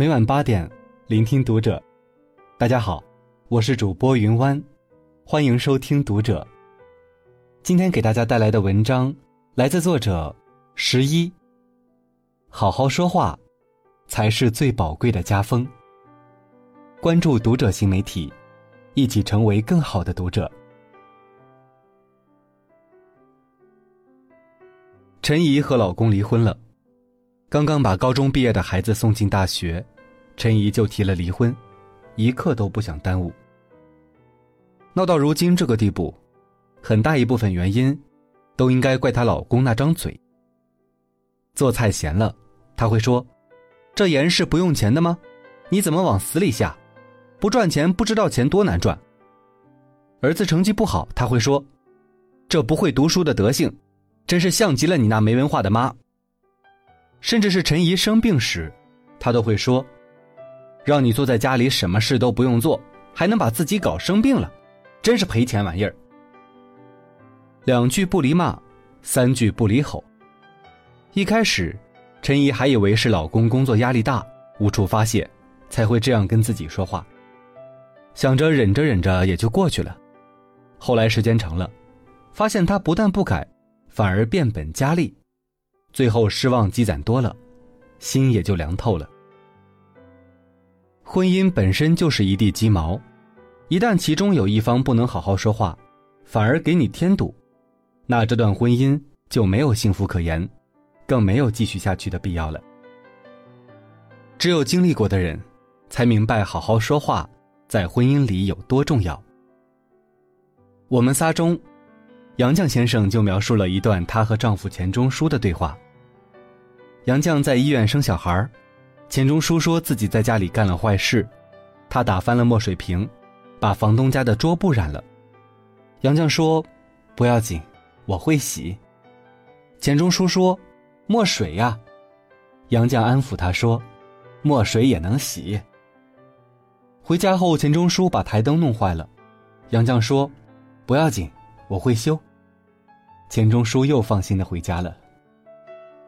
每晚八点，聆听读者。大家好，我是主播云湾，欢迎收听读者。今天给大家带来的文章来自作者十一。好好说话，才是最宝贵的家风。关注读者新媒体，一起成为更好的读者。陈怡和老公离婚了。刚刚把高中毕业的孩子送进大学，陈怡就提了离婚，一刻都不想耽误。闹到如今这个地步，很大一部分原因，都应该怪她老公那张嘴。做菜咸了，他会说：“这盐是不用钱的吗？你怎么往死里下？不赚钱不知道钱多难赚。”儿子成绩不好，他会说：“这不会读书的德性，真是像极了你那没文化的妈。”甚至是陈怡生病时，他都会说：“让你坐在家里什么事都不用做，还能把自己搞生病了，真是赔钱玩意儿。”两句不离骂，三句不离吼。一开始，陈怡还以为是老公工作压力大，无处发泄，才会这样跟自己说话，想着忍着忍着也就过去了。后来时间长了，发现他不但不改，反而变本加厉。最后失望积攒多了，心也就凉透了。婚姻本身就是一地鸡毛，一旦其中有一方不能好好说话，反而给你添堵，那这段婚姻就没有幸福可言，更没有继续下去的必要了。只有经历过的人，才明白好好说话在婚姻里有多重要。我们仨中。杨绛先生就描述了一段她和丈夫钱钟书的对话。杨绛在医院生小孩钱钟书说自己在家里干了坏事，他打翻了墨水瓶，把房东家的桌布染了。杨绛说：“不要紧，我会洗。”钱钟书说：“墨水呀。”杨绛安抚他说：“墨水也能洗。”回家后，钱钟书把台灯弄坏了，杨绛说：“不要紧，我会修。”钱钟书又放心的回家了。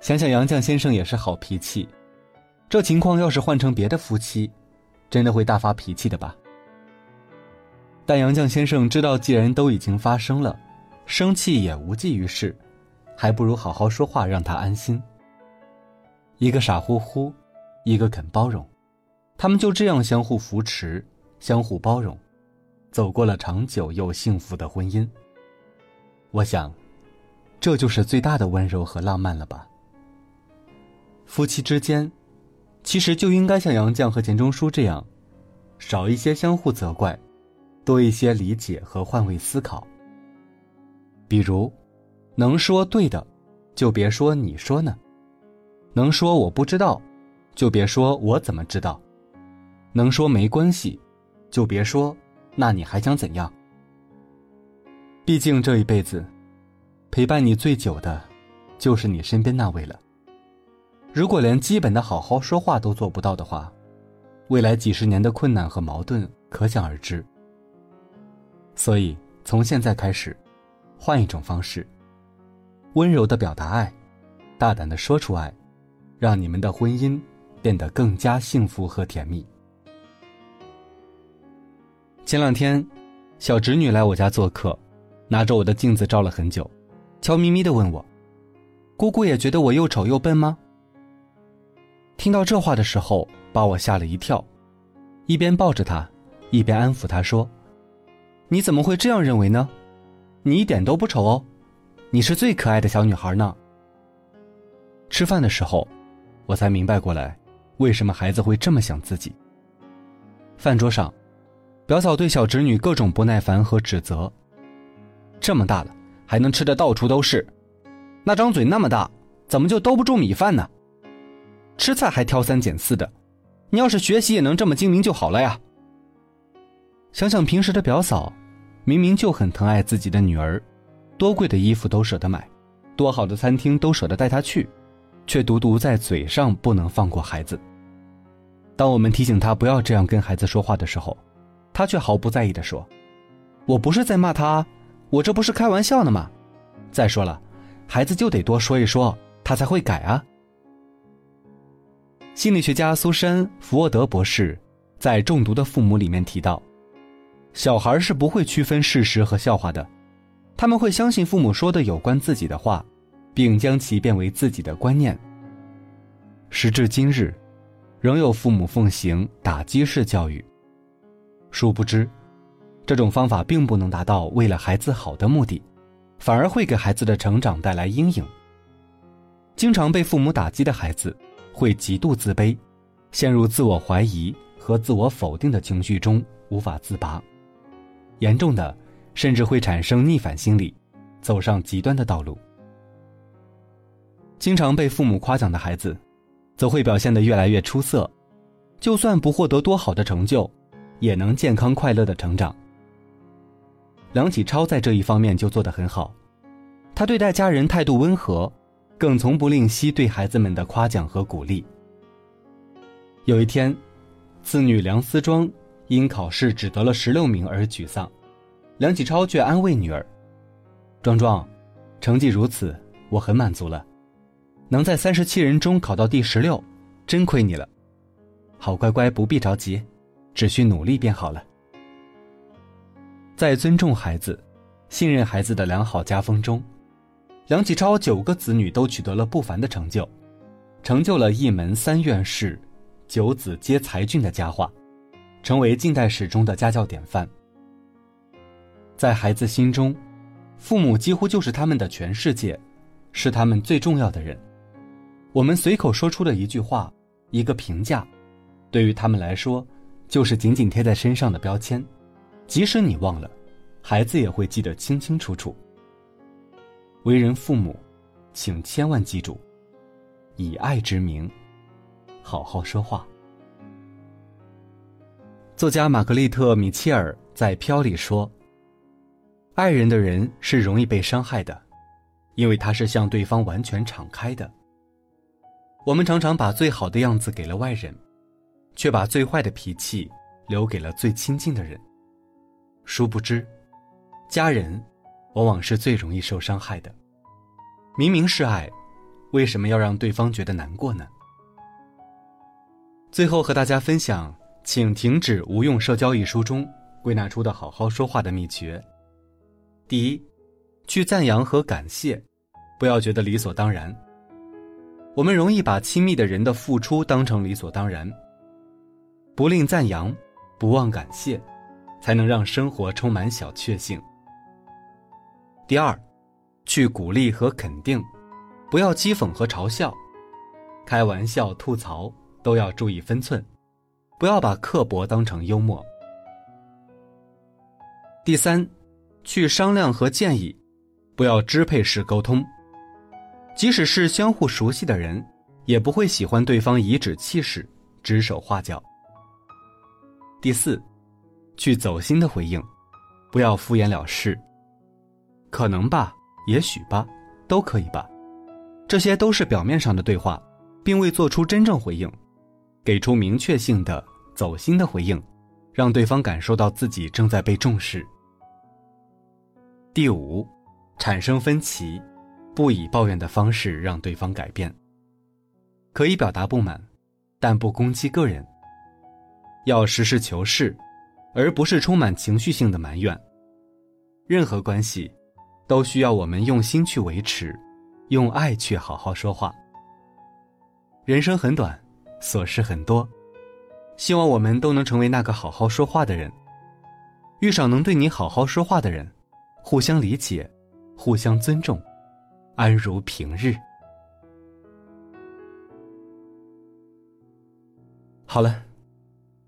想想杨绛先生也是好脾气，这情况要是换成别的夫妻，真的会大发脾气的吧？但杨绛先生知道，既然都已经发生了，生气也无济于事，还不如好好说话，让他安心。一个傻乎乎，一个肯包容，他们就这样相互扶持，相互包容，走过了长久又幸福的婚姻。我想。这就是最大的温柔和浪漫了吧？夫妻之间，其实就应该像杨绛和钱钟书这样，少一些相互责怪，多一些理解和换位思考。比如，能说对的，就别说你说呢；能说我不知道，就别说我怎么知道；能说没关系，就别说那你还想怎样？毕竟这一辈子。陪伴你最久的，就是你身边那位了。如果连基本的好好说话都做不到的话，未来几十年的困难和矛盾可想而知。所以，从现在开始，换一种方式，温柔的表达爱，大胆的说出爱，让你们的婚姻变得更加幸福和甜蜜。前两天，小侄女来我家做客，拿着我的镜子照了很久。悄咪咪的问我：“姑姑也觉得我又丑又笨吗？”听到这话的时候，把我吓了一跳，一边抱着她，一边安抚她说：“你怎么会这样认为呢？你一点都不丑哦，你是最可爱的小女孩呢。”吃饭的时候，我才明白过来，为什么孩子会这么想自己。饭桌上，表嫂对小侄女各种不耐烦和指责：“这么大了。”还能吃的到处都是，那张嘴那么大，怎么就兜不住米饭呢？吃菜还挑三拣四的，你要是学习也能这么精明就好了呀。想想平时的表嫂，明明就很疼爱自己的女儿，多贵的衣服都舍得买，多好的餐厅都舍得带她去，却独独在嘴上不能放过孩子。当我们提醒她不要这样跟孩子说话的时候，她却毫不在意的说：“我不是在骂他。”我这不是开玩笑呢吗？再说了，孩子就得多说一说，他才会改啊。心理学家苏珊·福沃德博士在《中毒的父母》里面提到，小孩是不会区分事实和笑话的，他们会相信父母说的有关自己的话，并将其变为自己的观念。时至今日，仍有父母奉行打击式教育。殊不知，这种方法并不能达到为了孩子好的目的，反而会给孩子的成长带来阴影。经常被父母打击的孩子，会极度自卑，陷入自我怀疑和自我否定的情绪中无法自拔，严重的甚至会产生逆反心理，走上极端的道路。经常被父母夸奖的孩子。则会表现得越来越出色，就算不获得多好的成就，也能健康快乐的成长。梁启超在这一方面就做得很好，他对待家人态度温和，更从不吝惜对孩子们的夸奖和鼓励。有一天，次女梁思庄因考试只得了十六名而沮丧，梁启超却安慰女儿：“庄庄，成绩如此，我很满足了。”能在三十七人中考到第十六，真亏你了。好乖乖，不必着急，只需努力便好了。在尊重孩子、信任孩子的良好家风中，梁启超九个子女都取得了不凡的成就，成就了一门三院士、九子皆才俊的佳话，成为近代史中的家教典范。在孩子心中，父母几乎就是他们的全世界，是他们最重要的人。我们随口说出的一句话，一个评价，对于他们来说，就是紧紧贴在身上的标签。即使你忘了，孩子也会记得清清楚楚。为人父母，请千万记住，以爱之名，好好说话。作家玛格丽特·米切尔在《飘》里说：“爱人的人是容易被伤害的，因为他是向对方完全敞开的。”我们常常把最好的样子给了外人，却把最坏的脾气留给了最亲近的人。殊不知，家人往往是最容易受伤害的。明明是爱，为什么要让对方觉得难过呢？最后和大家分享《请停止无用社交》一书中归纳出的好好说话的秘诀：第一，去赞扬和感谢，不要觉得理所当然。我们容易把亲密的人的付出当成理所当然，不吝赞扬，不忘感谢，才能让生活充满小确幸。第二，去鼓励和肯定，不要讥讽和嘲笑，开玩笑、吐槽都要注意分寸，不要把刻薄当成幽默。第三，去商量和建议，不要支配式沟通。即使是相互熟悉的人，也不会喜欢对方颐指气使、指手画脚。第四，去走心的回应，不要敷衍了事。可能吧，也许吧，都可以吧，这些都是表面上的对话，并未做出真正回应。给出明确性的、走心的回应，让对方感受到自己正在被重视。第五，产生分歧。不以抱怨的方式让对方改变。可以表达不满，但不攻击个人。要实事求是，而不是充满情绪性的埋怨。任何关系，都需要我们用心去维持，用爱去好好说话。人生很短，琐事很多，希望我们都能成为那个好好说话的人。遇上能对你好好说话的人，互相理解，互相尊重。安如平日。好了，